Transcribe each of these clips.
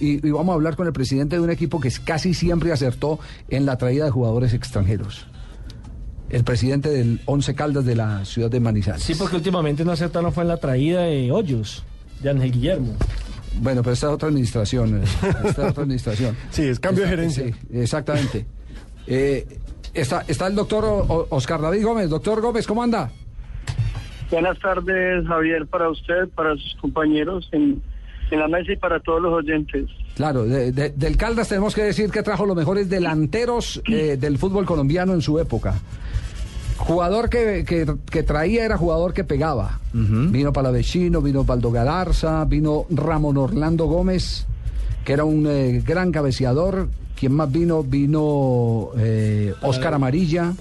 Y, y vamos a hablar con el presidente de un equipo que casi siempre acertó en la traída de jugadores extranjeros. El presidente del Once Caldas de la ciudad de Manizales. Sí, porque últimamente no acertaron fue en la traída de Hoyos, de Ángel Guillermo. Bueno, pero esta es otra administración. eh, Esta es otra administración. Sí, es cambio de gerencia. Sí, exactamente. Eh, está, está el doctor O- O- Oscar David Gómez. Doctor Gómez, ¿cómo anda? Buenas tardes, Javier, para usted, para sus compañeros en, en la mesa y para todos los oyentes. Claro, de- de- del Caldas tenemos que decir que trajo los mejores delanteros eh, del fútbol colombiano en su época. Jugador que, que- que traía era jugador que pegaba. Vino Palavecino, vino Baldo Galarza, vino Ramón Orlando Gómez, que era un eh, gran cabeceador. ¿Quién más vino? Vino eh, Oscar Amarilla.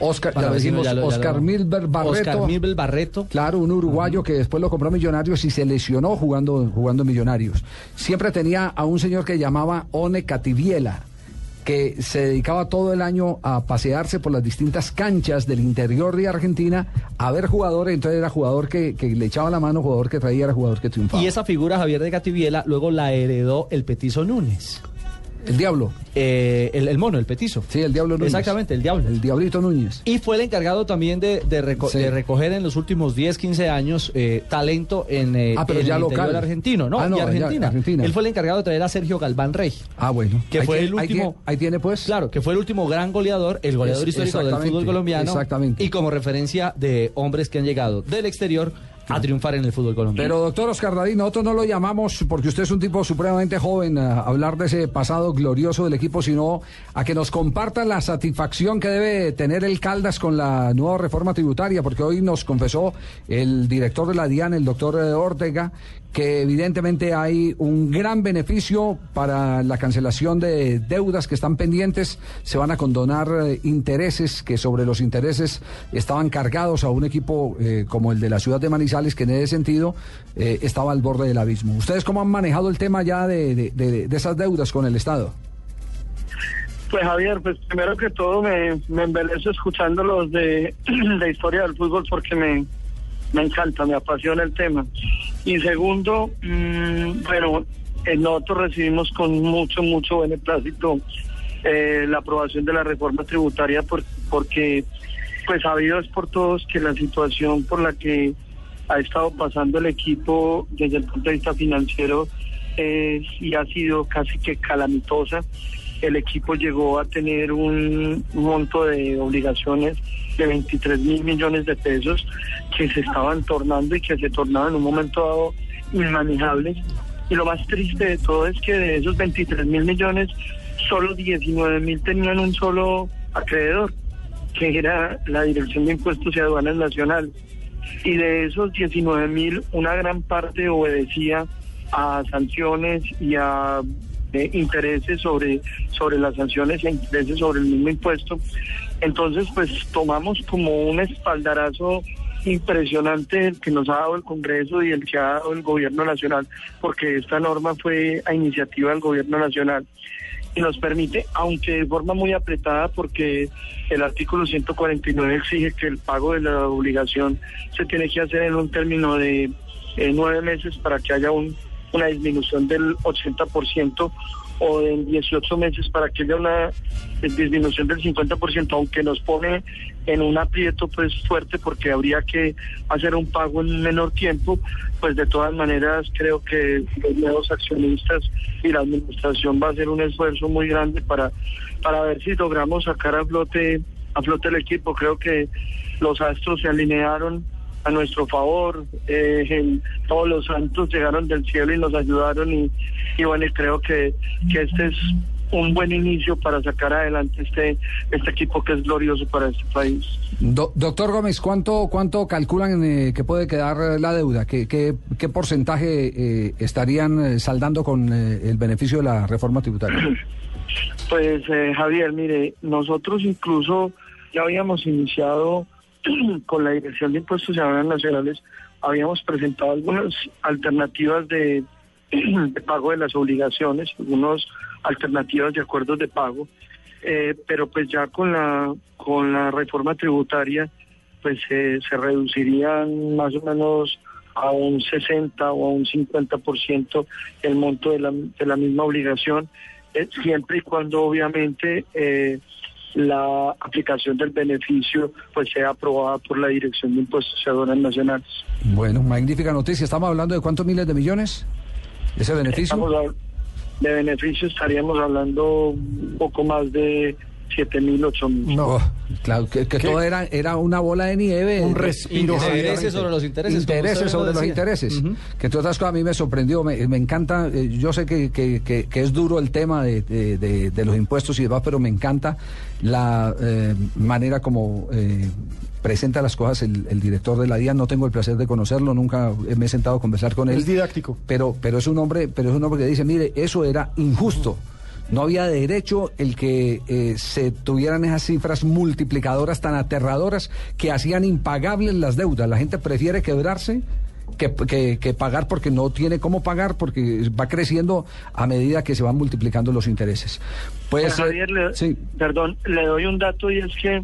Oscar, ya decimos, ya lo- ya Oscar lo- Milber Barreto. Oscar Milber Barreto. Claro, un uruguayo que después lo compró a Millonarios y se lesionó jugando, jugando Millonarios. Siempre tenía a un señor que llamaba One Cativiela, que se dedicaba todo el año a pasearse por las distintas canchas del interior de Argentina a ver jugadores. Entonces era jugador que, que le echaba la mano, jugador que traía, era jugador que triunfaba. Y esa figura, Javier de Gativiela, luego la heredó el Petizo Núñez. El Diablo. Eh, el, el mono, el Petizo. Sí, el Diablo Núñez. Exactamente, el Diablo. El Diablito Núñez. Y fue el encargado también de, de reco- Sí. de recoger en los últimos 10, 15 años eh, talento en, eh, Ah, pero en ya el interior local. argentino. No, Ah, no, y ya, Argentina. Él fue el encargado de traer a Sergio Galván Rey. Ah, bueno. Que Ahí fue tiene- el ahí último- tiene- Ahí tiene, pues. Claro, que fue el último gran goleador, el goleador Es- histórico del fútbol colombiano. exactamente. Y como referencia de hombres que han llegado del exterior a triunfar en el fútbol colombiano. Pero doctor Oscar David, nosotros no lo llamamos porque usted es un tipo supremamente joven a hablar de ese pasado glorioso del equipo, sino a que nos comparta la satisfacción que debe tener el Caldas con la nueva reforma tributaria, porque hoy nos confesó el director de la DIAN, el doctor eh, Ortega, que evidentemente hay un gran beneficio para la cancelación de deudas que están pendientes, se van a condonar eh, intereses que sobre los intereses estaban cargados a un equipo eh, como el de la ciudad de Manizales, que en ese sentido eh, estaba al borde del abismo. ¿Ustedes cómo han manejado el tema ya de, de- esas deudas con el Estado? Pues Javier, pues primero que todo me, me embelezo escuchándolos de, de historia del fútbol porque me, me encanta, me apasiona el tema. Y segundo, mm, bueno, eh, nosotros recibimos con mucho, mucho beneplácito eh, la aprobación de la reforma tributaria por- porque pues sabido es por todos que la situación por la que ha estado pasando el equipo desde el punto de vista financiero es y ha sido casi que calamitosa. El equipo llegó a tener un monto de obligaciones de 23 mil millones de pesos que se estaban tornando y que se tornaban en un momento dado inmanejables. Y lo más triste de todo es que de esos 23 mil millones, solo 19 mil tenían un solo acreedor, que era la Dirección de Impuestos y Aduanas Nacional. Y de esos 19 mil, una gran parte obedecía a sanciones y a eh, intereses sobre, sobre las sanciones e intereses sobre el mismo impuesto. Entonces, pues tomamos como un espaldarazo impresionante el que nos ha dado el Congreso y el que ha dado el Gobierno Nacional, porque esta norma fue a iniciativa del Gobierno Nacional y nos permite, aunque de forma muy apretada, porque el artículo 149 exige que el pago de la obligación se tiene que hacer en un término de eh, nueve meses para que haya un- una disminución del 80% o en 18 meses para que haya una disminución del 50%, aunque nos pone en un aprieto pues fuerte porque habría que hacer un pago en menor tiempo, pues de todas maneras creo que los nuevos accionistas y la administración va a hacer un esfuerzo muy grande para, para ver si logramos sacar a flote, a flote el equipo. Creo que los astros se alinearon a nuestro favor, eh, el- todos los santos llegaron del cielo y nos ayudaron y, y bueno, y creo que, que este es un buen inicio para sacar adelante este, este equipo que es glorioso para este país. Do- doctor Gómez, ¿cuánto, cuánto calculan eh, que puede quedar eh, la deuda? ¿Qué, qué, qué porcentaje eh, estarían eh, saldando con eh, el beneficio de la reforma tributaria? Pues eh, Javier, mire, nosotros incluso ya habíamos iniciado con la Dirección de Impuestos y Aduanas Nacionales, habíamos presentado algunas alternativas de, pago de las obligaciones, algunas alternativas de acuerdos de pago, eh, pero pues ya con la con la reforma tributaria, pues se reducirían más o menos a un 60 o a un 50% el monto de la, de la misma obligación, eh, siempre y cuando obviamente eh, la aplicación del beneficio pues sea aprobada por la Dirección de Impuestos y Aduanas Nacionales. Bueno, magnífica noticia. ¿Estamos hablando de cuántos miles de millones? ¿Ese beneficio? Estamos de beneficio estaríamos hablando un poco más de 7 mil, 8 mil. Oh, claro, que, que todo era, era una bola de nieve. Un respiro, Intereses sobre los intereses. Intereses sobre lo los intereses. Que entre otras cosas a mí me sorprendió, me, me encanta, eh, yo sé que, que- que- que es duro el tema de, de- de- de los impuestos y demás, pero me encanta la eh, manera como eh, presenta las cosas el, el director de la DIAN. No tengo el placer de conocerlo, nunca me he sentado a conversar con él. Es didáctico. Pero, pero es un hombre, pero es un hombre que dice, mire, eso era injusto. No había derecho el que eh, se tuvieran esas cifras multiplicadoras tan aterradoras que hacían impagables las deudas. La gente prefiere quebrarse que, que- que pagar porque no tiene cómo pagar porque va creciendo a medida que se van multiplicando los intereses. Pues, Javier, le, sí. perdón, le doy un dato y es que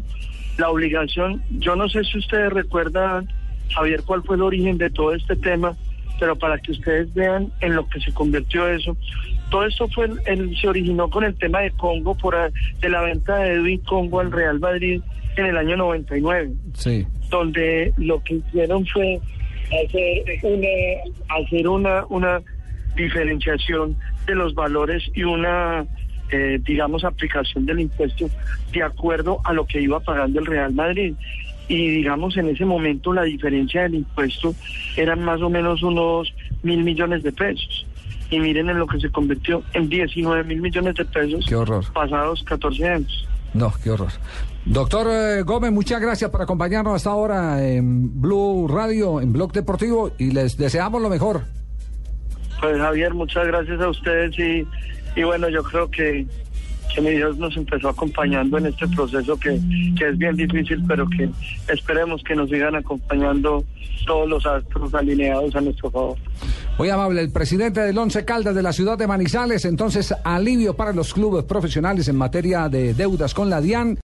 la obligación, yo no sé si ustedes recuerdan, Javier, cuál fue el origen de todo este tema, pero para que ustedes vean en lo que se convirtió eso. Todo esto fue el- el- se originó con el tema de Congo, por a- de la venta de Edwin Congo al Real Madrid en el año 99 Sí. donde lo que hicieron fue hacer una, hacer una, una diferenciación de los valores y una, eh, digamos, aplicación del impuesto de acuerdo a lo que iba pagando el Real Madrid. Y digamos, en ese momento la diferencia del impuesto eran más o menos unos mil millones de pesos. Y miren en lo que se convirtió en 19 mil millones de pesos Qué horror. pasados 14 años. No, qué horror. Doctor eh, Gómez, muchas gracias por acompañarnos hasta ahora en Blue Radio, en Blog Deportivo, y les deseamos lo mejor. Pues Javier, muchas gracias a ustedes y, y bueno, yo creo que, que mi Dios nos empezó acompañando en este proceso que, que es bien difícil, pero que esperemos que nos sigan acompañando todos los astros alineados a nuestro favor. Muy amable, el presidente del Once Caldas de la ciudad de Manizales, entonces alivio para los clubes profesionales en materia de deudas con la DIAN.